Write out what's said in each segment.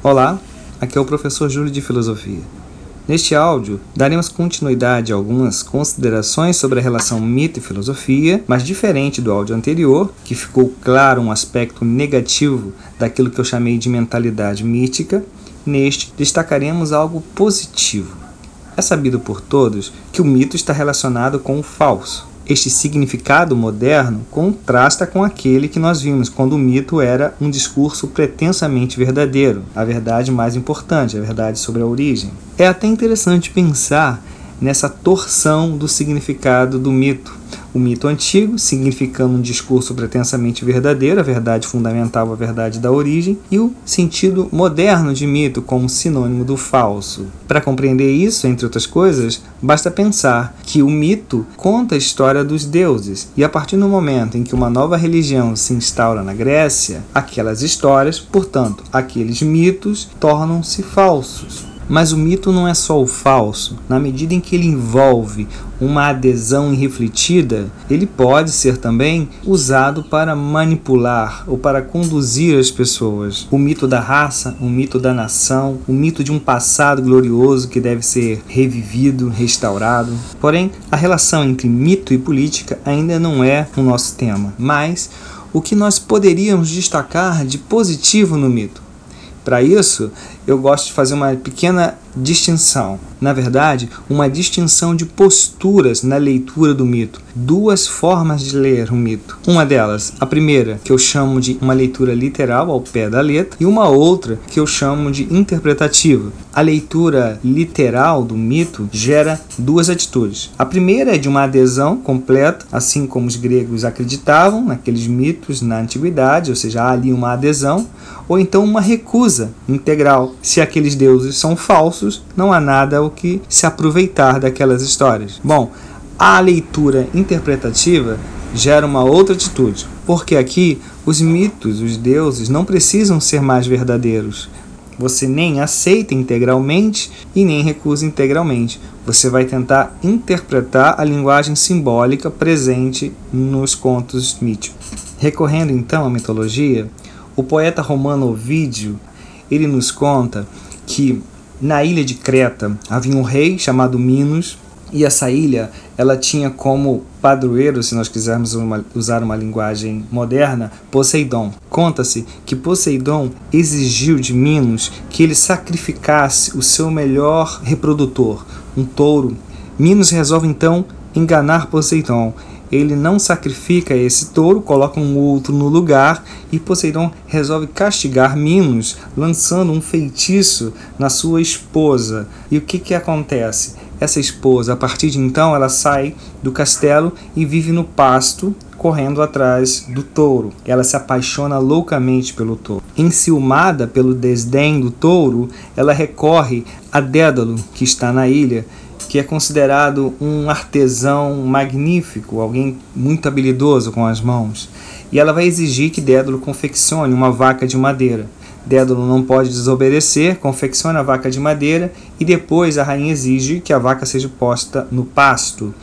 Olá, aqui é o professor Júlio de Filosofia. Neste áudio, daremos continuidade a algumas considerações sobre a relação mito e filosofia, mas diferente do áudio anterior, que ficou claro um aspecto negativo daquilo que eu chamei de mentalidade mítica, neste destacaremos algo positivo. É sabido por todos que o mito está relacionado com o falso, este significado moderno contrasta com aquele que nós vimos quando o mito era um discurso pretensamente verdadeiro, a verdade mais importante, a verdade sobre a origem. É até interessante pensar nessa torção do significado do mito. O mito antigo, significando um discurso pretensamente verdadeiro, a verdade fundamental, a verdade da origem, e o sentido moderno de mito como sinônimo do falso. Para compreender isso, entre outras coisas, basta pensar que o mito conta a história dos deuses, e a partir do momento em que uma nova religião se instaura na Grécia, aquelas histórias, portanto, aqueles mitos, tornam-se falsos. Mas o mito não é só o falso. Na medida em que ele envolve uma adesão irrefletida, ele pode ser também usado para manipular ou para conduzir as pessoas. O mito da raça, o mito da nação, o mito de um passado glorioso que deve ser revivido, restaurado. Porém, a relação entre mito e política ainda não é o nosso tema, mas o que nós poderíamos destacar de positivo no mito. Para isso, eu gosto de fazer uma pequena distinção. Na verdade, uma distinção de posturas na leitura do mito. Duas formas de ler o mito. Uma delas, a primeira, que eu chamo de uma leitura literal ao pé da letra, e uma outra que eu chamo de interpretativa. A leitura literal do mito gera duas atitudes. A primeira é de uma adesão completa, assim como os gregos acreditavam naqueles mitos na antiguidade, ou seja, há ali uma adesão, ou então uma recusa integral. Se aqueles deuses são falsos, não há nada o que se aproveitar daquelas histórias. Bom, a leitura interpretativa gera uma outra atitude, porque aqui os mitos, os deuses, não precisam ser mais verdadeiros. Você nem aceita integralmente e nem recusa integralmente. Você vai tentar interpretar a linguagem simbólica presente nos contos míticos. Recorrendo então à mitologia, o poeta romano Ovídio ele nos conta que na ilha de Creta havia um rei chamado Minos e essa ilha ela tinha como padroeiro, se nós quisermos uma, usar uma linguagem moderna, Poseidon. Conta-se que Poseidon exigiu de Minos que ele sacrificasse o seu melhor reprodutor, um touro. Minos resolve então enganar Poseidon ele não sacrifica esse touro, coloca um outro no lugar e Poseidon resolve castigar Minos, lançando um feitiço na sua esposa. E o que, que acontece? Essa esposa, a partir de então, ela sai do castelo e vive no pasto, correndo atrás do touro. Ela se apaixona loucamente pelo touro. Enciumada pelo desdém do touro, ela recorre a Dédalo, que está na ilha, que é considerado um artesão magnífico, alguém muito habilidoso com as mãos. E ela vai exigir que Dédalo confeccione uma vaca de madeira. Dédalo não pode desobedecer, confecciona a vaca de madeira e depois a rainha exige que a vaca seja posta no pasto.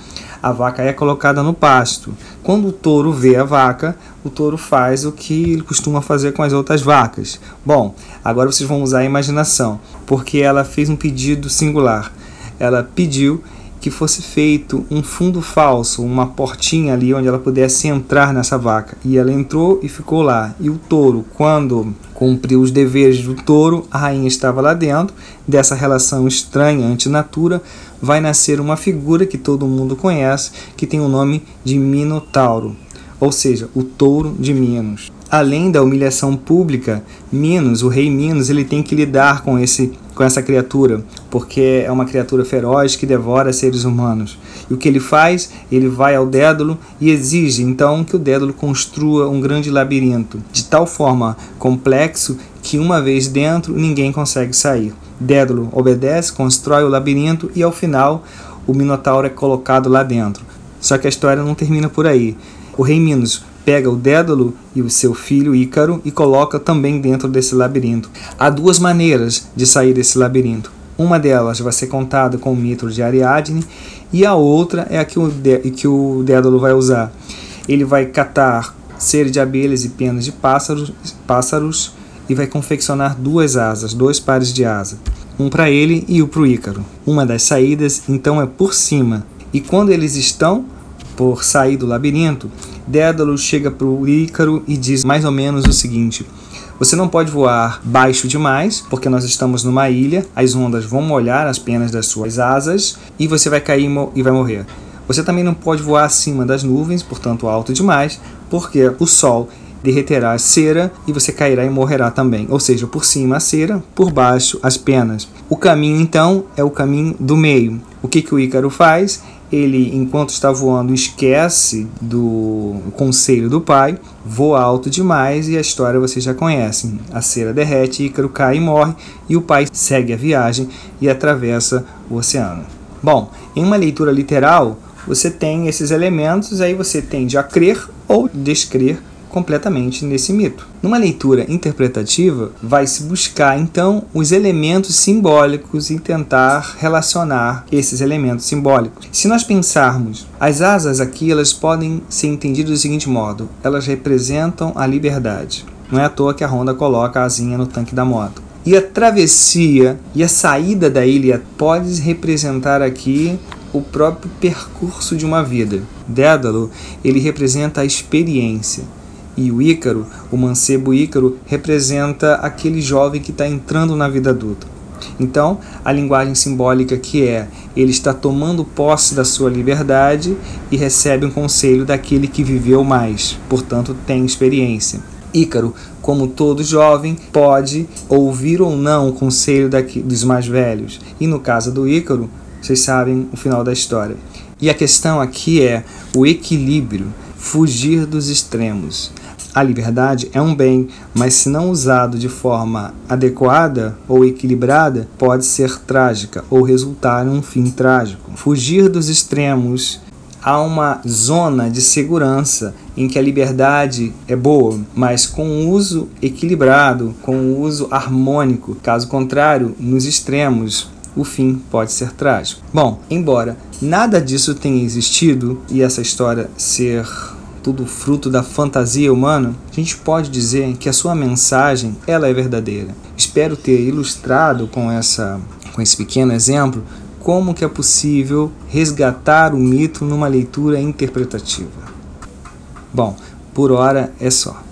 A vaca é colocada no pasto. Quando o touro vê a vaca, o touro faz o que ele costuma fazer com as outras vacas. Bom, agora vocês vão usar a imaginação, porque ela fez um pedido singular ela pediu que fosse feito um fundo falso, uma portinha ali onde ela pudesse entrar nessa vaca. E ela entrou e ficou lá. E o touro, quando cumpriu os deveres do touro, a rainha estava lá dentro. Dessa relação estranha, antinatura, vai nascer uma figura que todo mundo conhece, que tem o nome de Minotauro, ou seja, o touro de Minos. Além da humilhação pública, Minos, o rei Minos, ele tem que lidar com esse com essa criatura, porque é uma criatura feroz que devora seres humanos. E o que ele faz? Ele vai ao Dédalo e exige então que o Dédalo construa um grande labirinto, de tal forma complexo que uma vez dentro ninguém consegue sair. Dédalo obedece, constrói o labirinto e ao final o Minotauro é colocado lá dentro. Só que a história não termina por aí. O rei Minos pega o Dédalo e o seu filho Ícaro e coloca também dentro desse labirinto. Há duas maneiras de sair desse labirinto. Uma delas vai ser contada com o mito de Ariadne e a outra é a que o, que o Dédalo vai usar. Ele vai catar cera de abelhas e penas de pássaros, pássaros e vai confeccionar duas asas, dois pares de asa, um para ele e o para o Ícaro. Uma das saídas então é por cima, e quando eles estão por sair do labirinto, Dédalo chega para o Ícaro e diz mais ou menos o seguinte: você não pode voar baixo demais, porque nós estamos numa ilha, as ondas vão molhar as penas das suas asas e você vai cair e vai morrer. Você também não pode voar acima das nuvens, portanto alto demais, porque o sol derreterá a cera e você cairá e morrerá também. Ou seja, por cima a cera, por baixo as penas. O caminho então é o caminho do meio. O que, que o Ícaro faz? Ele, enquanto está voando, esquece do conselho do pai, voa alto demais e a história vocês já conhecem. A cera derrete, Ícaro cai e morre, e o pai segue a viagem e atravessa o oceano. Bom, em uma leitura literal, você tem esses elementos, aí você tende a crer ou descrer completamente nesse mito. Numa leitura interpretativa, vai se buscar então os elementos simbólicos e tentar relacionar esses elementos simbólicos. Se nós pensarmos, as asas aqui elas podem ser entendidas do seguinte modo: elas representam a liberdade. Não é à toa que a Honda coloca a asinha no tanque da moto. E a travessia e a saída da ilha pode representar aqui o próprio percurso de uma vida. Dédalo, ele representa a experiência. E o Ícaro, o mancebo Ícaro, representa aquele jovem que está entrando na vida adulta. Então, a linguagem simbólica que é ele está tomando posse da sua liberdade e recebe um conselho daquele que viveu mais, portanto, tem experiência. Ícaro, como todo jovem, pode ouvir ou não o conselho daqui, dos mais velhos. E no caso do Ícaro, vocês sabem o final da história. E a questão aqui é o equilíbrio, fugir dos extremos. A liberdade é um bem, mas se não usado de forma adequada ou equilibrada, pode ser trágica ou resultar em um fim trágico. Fugir dos extremos há uma zona de segurança em que a liberdade é boa, mas com o uso equilibrado, com o uso harmônico. Caso contrário, nos extremos, o fim pode ser trágico. Bom, embora nada disso tenha existido e essa história ser tudo fruto da fantasia humana, a gente pode dizer que a sua mensagem ela é verdadeira. Espero ter ilustrado com essa com esse pequeno exemplo como que é possível resgatar o mito numa leitura interpretativa. Bom, por hora é só.